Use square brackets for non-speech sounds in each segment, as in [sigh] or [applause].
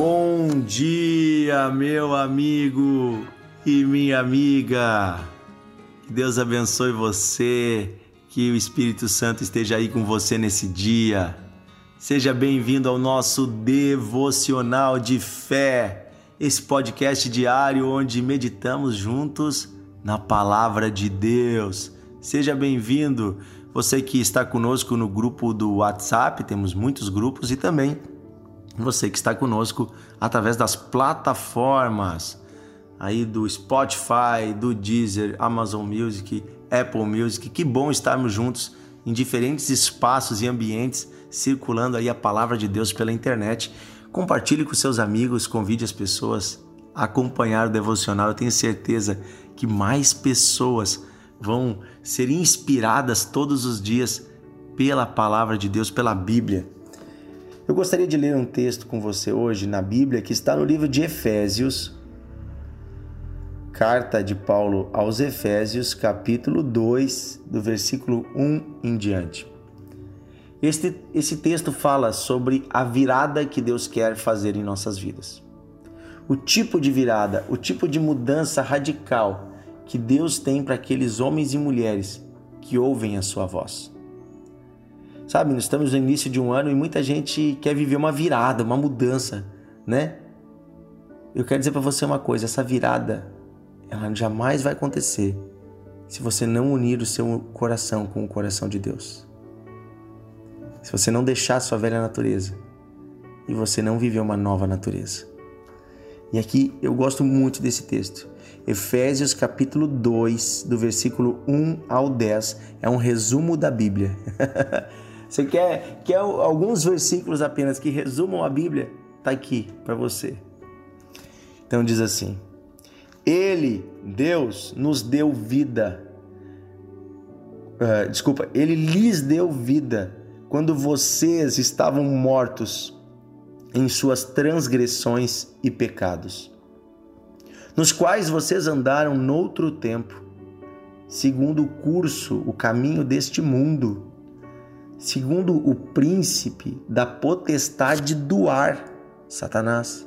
Bom dia, meu amigo e minha amiga. Que Deus abençoe você, que o Espírito Santo esteja aí com você nesse dia. Seja bem-vindo ao nosso devocional de fé, esse podcast diário onde meditamos juntos na palavra de Deus. Seja bem-vindo, você que está conosco no grupo do WhatsApp, temos muitos grupos e também você que está conosco através das plataformas aí do Spotify, do Deezer, Amazon Music, Apple Music. Que bom estarmos juntos em diferentes espaços e ambientes circulando aí a palavra de Deus pela internet. Compartilhe com seus amigos, convide as pessoas a acompanhar o devocional. Eu tenho certeza que mais pessoas vão ser inspiradas todos os dias pela palavra de Deus, pela Bíblia. Eu gostaria de ler um texto com você hoje na Bíblia que está no livro de Efésios, carta de Paulo aos Efésios, capítulo 2, do versículo 1 em diante. Este, esse texto fala sobre a virada que Deus quer fazer em nossas vidas. O tipo de virada, o tipo de mudança radical que Deus tem para aqueles homens e mulheres que ouvem a sua voz. Sabe, nós estamos no início de um ano e muita gente quer viver uma virada, uma mudança, né? Eu quero dizer para você uma coisa, essa virada, ela jamais vai acontecer se você não unir o seu coração com o coração de Deus. Se você não deixar a sua velha natureza e você não viver uma nova natureza. E aqui eu gosto muito desse texto. Efésios capítulo 2, do versículo 1 ao 10, é um resumo da Bíblia. [laughs] Você quer, quer alguns versículos apenas que resumam a Bíblia? Está aqui para você. Então diz assim: Ele, Deus, nos deu vida. Uh, desculpa, Ele lhes deu vida quando vocês estavam mortos em suas transgressões e pecados, nos quais vocês andaram noutro tempo, segundo o curso, o caminho deste mundo segundo o príncipe da potestade do ar, Satanás,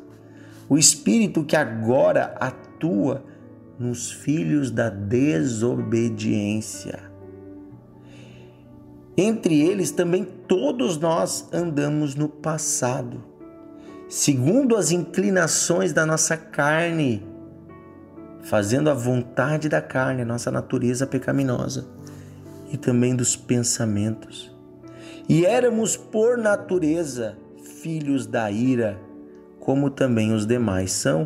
o espírito que agora atua nos filhos da desobediência. Entre eles também todos nós andamos no passado, segundo as inclinações da nossa carne, fazendo a vontade da carne, a nossa natureza pecaminosa, e também dos pensamentos e éramos por natureza filhos da ira, como também os demais são.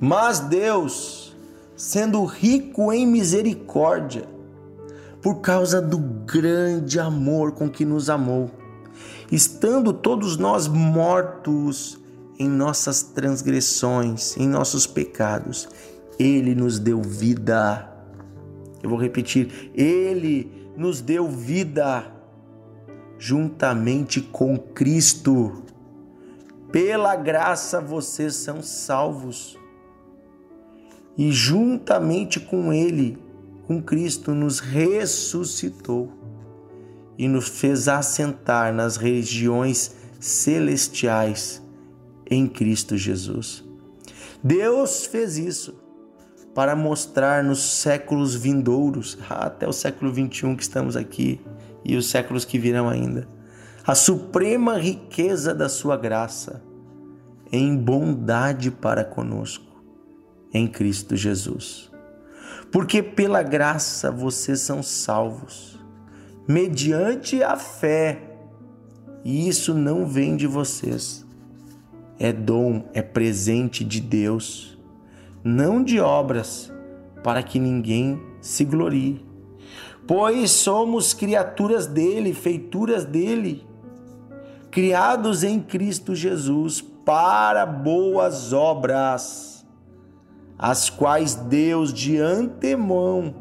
Mas Deus, sendo rico em misericórdia, por causa do grande amor com que nos amou, estando todos nós mortos em nossas transgressões, em nossos pecados, Ele nos deu vida. Eu vou repetir: Ele nos deu vida juntamente com Cristo. Pela graça vocês são salvos. E juntamente com Ele, com Cristo, nos ressuscitou e nos fez assentar nas regiões celestiais em Cristo Jesus. Deus fez isso para mostrar nos séculos vindouros, até o século 21 que estamos aqui, e os séculos que virão ainda. A suprema riqueza da sua graça em bondade para conosco em Cristo Jesus. Porque pela graça vocês são salvos, mediante a fé. E isso não vem de vocês. É dom, é presente de Deus, não de obras, para que ninguém se glorie pois somos criaturas dele, feituras dele, criados em Cristo Jesus para boas obras, as quais Deus de antemão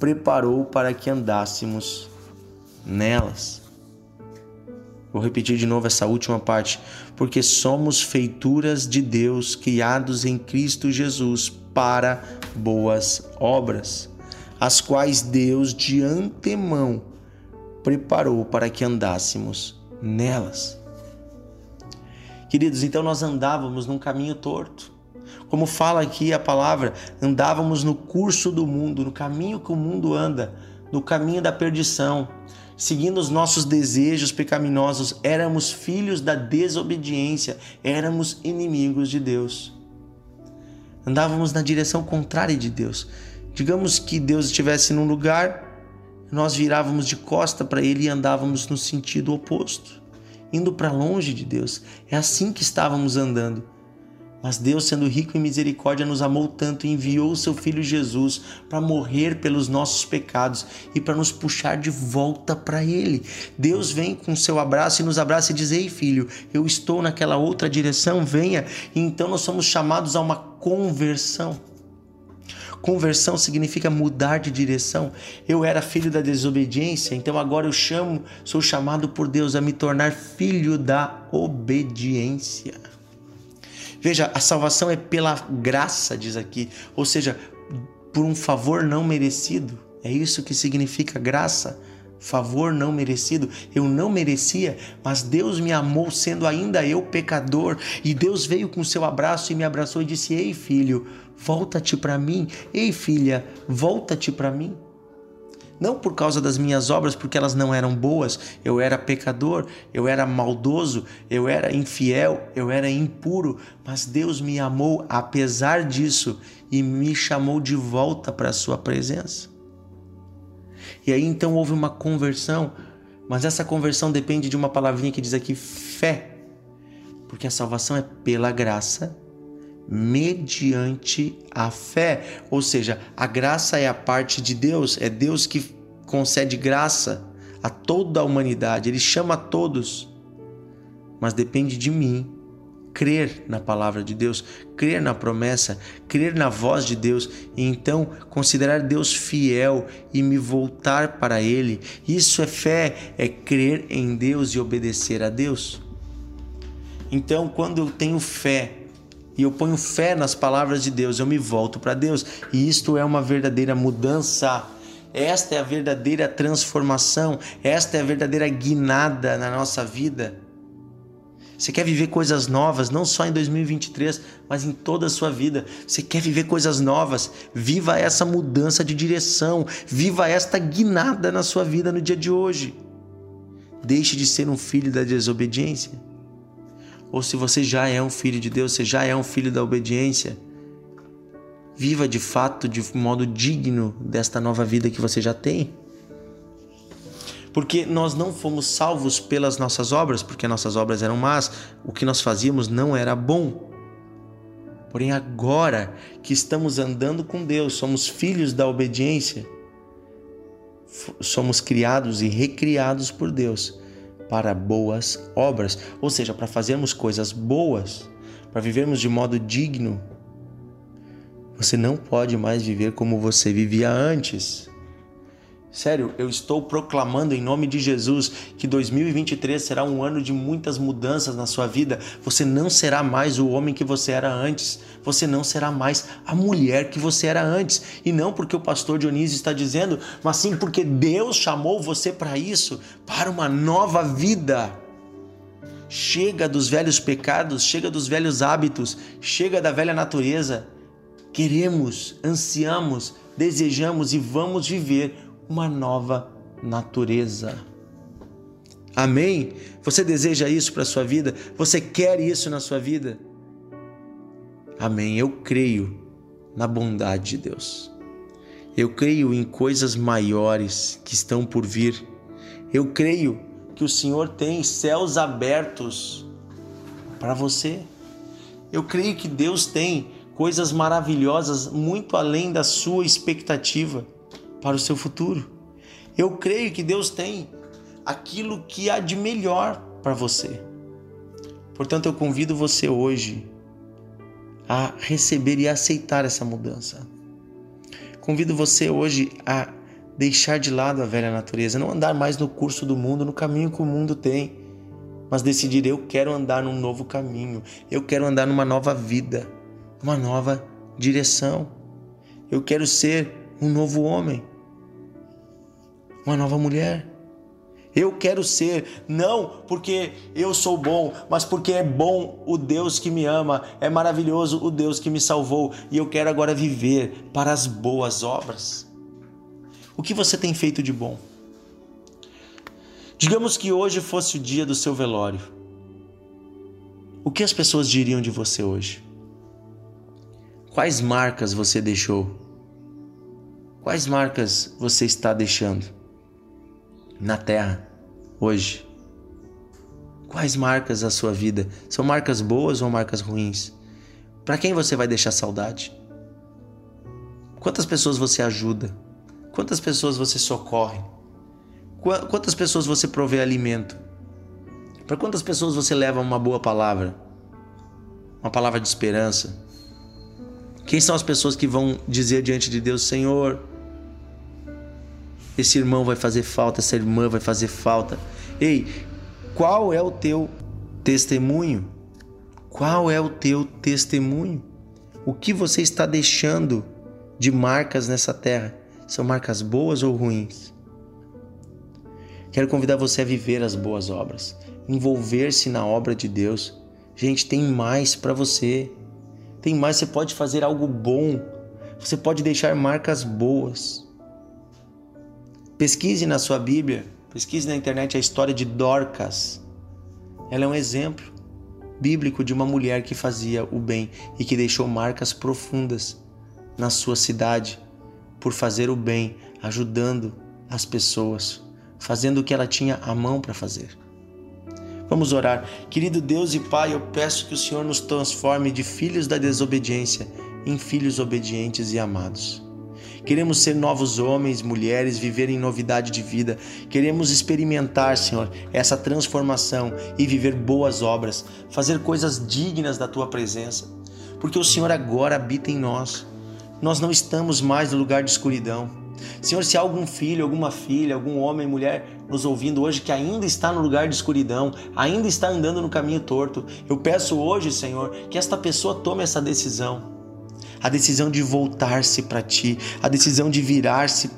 preparou para que andássemos nelas. Vou repetir de novo essa última parte, porque somos feituras de Deus, criados em Cristo Jesus para boas obras as quais Deus de antemão preparou para que andássemos nelas. Queridos, então nós andávamos num caminho torto. Como fala aqui a palavra, andávamos no curso do mundo, no caminho que o mundo anda, no caminho da perdição, seguindo os nossos desejos pecaminosos, éramos filhos da desobediência, éramos inimigos de Deus. Andávamos na direção contrária de Deus. Digamos que Deus estivesse num lugar, nós virávamos de costa para ele e andávamos no sentido oposto, indo para longe de Deus. É assim que estávamos andando. Mas Deus, sendo rico em misericórdia, nos amou tanto e enviou o seu filho Jesus para morrer pelos nossos pecados e para nos puxar de volta para ele. Deus vem com seu abraço e nos abraça e diz: "Ei, filho, eu estou naquela outra direção, venha". E então nós somos chamados a uma conversão. Conversão significa mudar de direção. Eu era filho da desobediência, então agora eu chamo, sou chamado por Deus a me tornar filho da obediência. Veja, a salvação é pela graça, diz aqui, ou seja, por um favor não merecido. É isso que significa graça. Favor não merecido. Eu não merecia, mas Deus me amou sendo ainda eu pecador. E Deus veio com seu abraço e me abraçou e disse: Ei, filho, volta-te para mim. Ei, filha, volta-te para mim não por causa das minhas obras, porque elas não eram boas, eu era pecador, eu era maldoso, eu era infiel, eu era impuro, mas Deus me amou apesar disso e me chamou de volta para a sua presença. E aí então houve uma conversão, mas essa conversão depende de uma palavrinha que diz aqui fé. Porque a salvação é pela graça mediante a fé. Ou seja, a graça é a parte de Deus, é Deus que concede graça a toda a humanidade, ele chama a todos. Mas depende de mim crer na palavra de Deus, crer na promessa, crer na voz de Deus e então considerar Deus fiel e me voltar para Ele. Isso é fé, é crer em Deus e obedecer a Deus. Então, quando eu tenho fé e eu ponho fé nas palavras de Deus, eu me volto para Deus. E isto é uma verdadeira mudança. Esta é a verdadeira transformação, esta é a verdadeira guinada na nossa vida. Você quer viver coisas novas, não só em 2023, mas em toda a sua vida. Você quer viver coisas novas? Viva essa mudança de direção, viva esta guinada na sua vida no dia de hoje. Deixe de ser um filho da desobediência ou se você já é um filho de Deus, você já é um filho da obediência, viva de fato de modo digno desta nova vida que você já tem. Porque nós não fomos salvos pelas nossas obras, porque nossas obras eram más, o que nós fazíamos não era bom. Porém, agora que estamos andando com Deus, somos filhos da obediência, somos criados e recriados por Deus para boas obras, ou seja, para fazermos coisas boas, para vivermos de modo digno. Você não pode mais viver como você vivia antes. Sério, eu estou proclamando em nome de Jesus que 2023 será um ano de muitas mudanças na sua vida. Você não será mais o homem que você era antes. Você não será mais a mulher que você era antes. E não porque o pastor Dionísio está dizendo, mas sim porque Deus chamou você para isso, para uma nova vida. Chega dos velhos pecados, chega dos velhos hábitos, chega da velha natureza. Queremos, ansiamos, desejamos e vamos viver uma nova natureza. Amém? Você deseja isso para a sua vida? Você quer isso na sua vida? Amém. Eu creio na bondade de Deus. Eu creio em coisas maiores que estão por vir. Eu creio que o Senhor tem céus abertos para você. Eu creio que Deus tem coisas maravilhosas muito além da sua expectativa para o seu futuro. Eu creio que Deus tem aquilo que há de melhor para você. Portanto, eu convido você hoje a receber e aceitar essa mudança. Convido você hoje a deixar de lado a velha natureza, não andar mais no curso do mundo, no caminho que o mundo tem, mas decidir eu quero andar num novo caminho, eu quero andar numa nova vida, uma nova direção. Eu quero ser um novo homem, uma nova mulher. Eu quero ser, não porque eu sou bom, mas porque é bom o Deus que me ama, é maravilhoso o Deus que me salvou e eu quero agora viver para as boas obras. O que você tem feito de bom? Digamos que hoje fosse o dia do seu velório. O que as pessoas diriam de você hoje? Quais marcas você deixou? Quais marcas você está deixando na terra hoje? Quais marcas a sua vida? São marcas boas ou marcas ruins? Para quem você vai deixar saudade? Quantas pessoas você ajuda? Quantas pessoas você socorre? Quantas pessoas você provê alimento? Para quantas pessoas você leva uma boa palavra? Uma palavra de esperança? Quem são as pessoas que vão dizer diante de Deus: Senhor, esse irmão vai fazer falta, essa irmã vai fazer falta. Ei, qual é o teu testemunho? Qual é o teu testemunho? O que você está deixando de marcas nessa terra? São marcas boas ou ruins? Quero convidar você a viver as boas obras, envolver-se na obra de Deus. Gente, tem mais para você. Tem mais, você pode fazer algo bom. Você pode deixar marcas boas. Pesquise na sua Bíblia, pesquise na internet a história de Dorcas. Ela é um exemplo bíblico de uma mulher que fazia o bem e que deixou marcas profundas na sua cidade por fazer o bem, ajudando as pessoas, fazendo o que ela tinha a mão para fazer. Vamos orar. Querido Deus e Pai, eu peço que o Senhor nos transforme de filhos da desobediência em filhos obedientes e amados. Queremos ser novos homens, mulheres, viver em novidade de vida. Queremos experimentar, Senhor, essa transformação e viver boas obras, fazer coisas dignas da tua presença, porque o Senhor agora habita em nós. Nós não estamos mais no lugar de escuridão. Senhor, se há algum filho, alguma filha, algum homem, mulher nos ouvindo hoje que ainda está no lugar de escuridão, ainda está andando no caminho torto, eu peço hoje, Senhor, que esta pessoa tome essa decisão. A decisão de voltar-se para ti, a decisão de virar-se,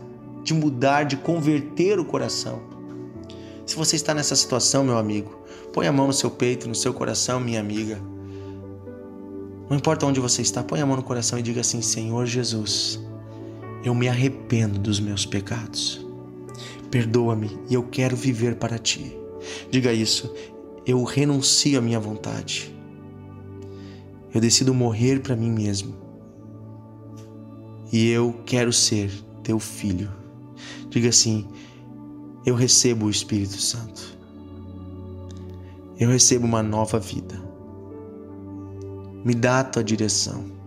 de mudar, de converter o coração. Se você está nessa situação, meu amigo, põe a mão no seu peito, no seu coração, minha amiga. Não importa onde você está, põe a mão no coração e diga assim: Senhor Jesus, eu me arrependo dos meus pecados. Perdoa-me e eu quero viver para ti. Diga isso. Eu renuncio à minha vontade. Eu decido morrer para mim mesmo. E eu quero ser teu filho. Diga assim: Eu recebo o Espírito Santo. Eu recebo uma nova vida. Me dá a tua direção.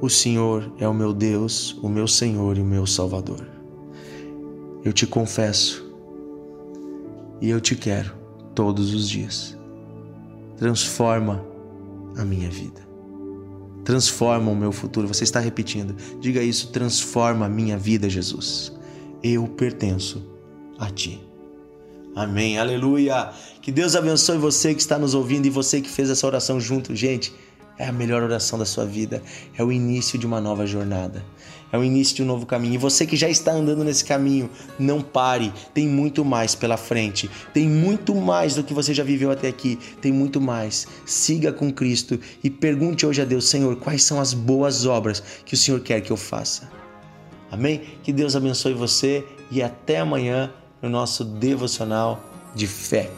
O Senhor é o meu Deus, o meu Senhor e o meu Salvador. Eu te confesso e eu te quero todos os dias. Transforma a minha vida. Transforma o meu futuro. Você está repetindo. Diga isso: transforma a minha vida, Jesus. Eu pertenço a ti. Amém. Aleluia. Que Deus abençoe você que está nos ouvindo e você que fez essa oração junto, gente. É a melhor oração da sua vida. É o início de uma nova jornada. É o início de um novo caminho. E você que já está andando nesse caminho, não pare. Tem muito mais pela frente. Tem muito mais do que você já viveu até aqui. Tem muito mais. Siga com Cristo e pergunte hoje a Deus: Senhor, quais são as boas obras que o Senhor quer que eu faça? Amém? Que Deus abençoe você e até amanhã no nosso devocional de fé.